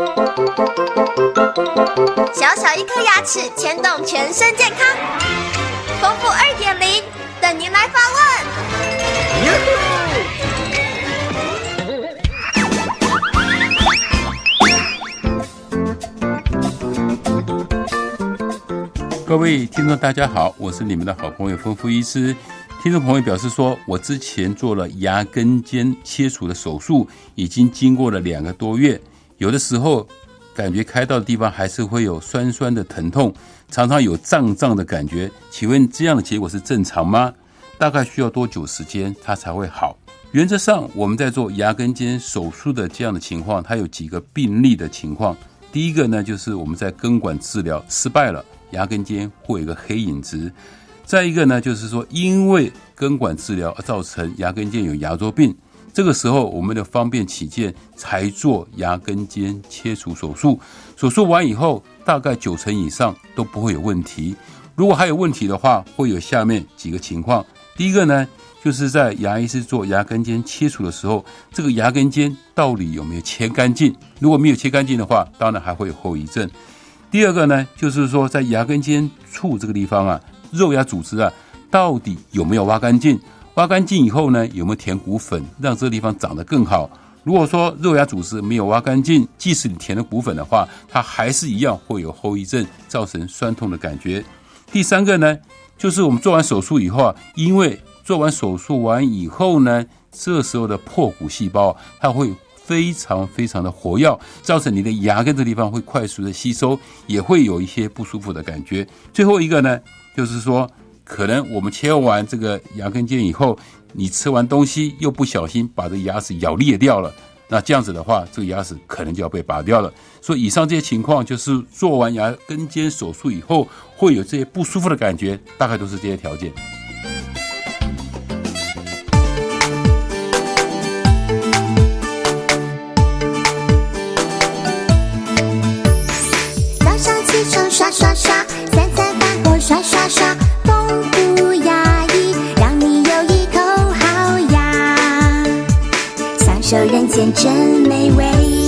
小小一颗牙齿牵动全身健康，丰富二点零等您来发问。各位听众，大家好，我是你们的好朋友丰富医师。听众朋友表示说，我之前做了牙根尖切除的手术，已经经过了两个多月，有的时候感觉开刀的地方还是会有酸酸的疼痛，常常有胀胀的感觉。请问这样的结果是正常吗？大概需要多久时间它才会好？原则上，我们在做牙根尖手术的这样的情况，它有几个病例的情况。第一个呢，就是我们在根管治疗失败了，牙根尖会有一个黑影子。再一个呢，就是说，因为根管治疗而造成牙根尖有牙周病，这个时候我们的方便起见才做牙根尖切除手术。手术完以后，大概九成以上都不会有问题。如果还有问题的话，会有下面几个情况。第一个呢，就是在牙医师做牙根尖切除的时候，这个牙根尖到底有没有切干净？如果没有切干净的话，当然还会有后遗症。第二个呢，就是说在牙根尖处这个地方啊。肉芽组织啊，到底有没有挖干净？挖干净以后呢，有没有填骨粉，让这个地方长得更好？如果说肉芽组织没有挖干净，即使你填了骨粉的话，它还是一样会有后遗症，造成酸痛的感觉。第三个呢，就是我们做完手术以后啊，因为做完手术完以后呢，这时候的破骨细胞它会非常非常的活跃，造成你的牙根这地方会快速的吸收，也会有一些不舒服的感觉。最后一个呢？就是说，可能我们切完这个牙根尖以后，你吃完东西又不小心把这牙齿咬裂掉了，那这样子的话，这个牙齿可能就要被拔掉了。所以以上这些情况，就是做完牙根尖手术以后会有这些不舒服的感觉，大概都是这些条件。早上起床刷刷刷。刷这，人间真美味。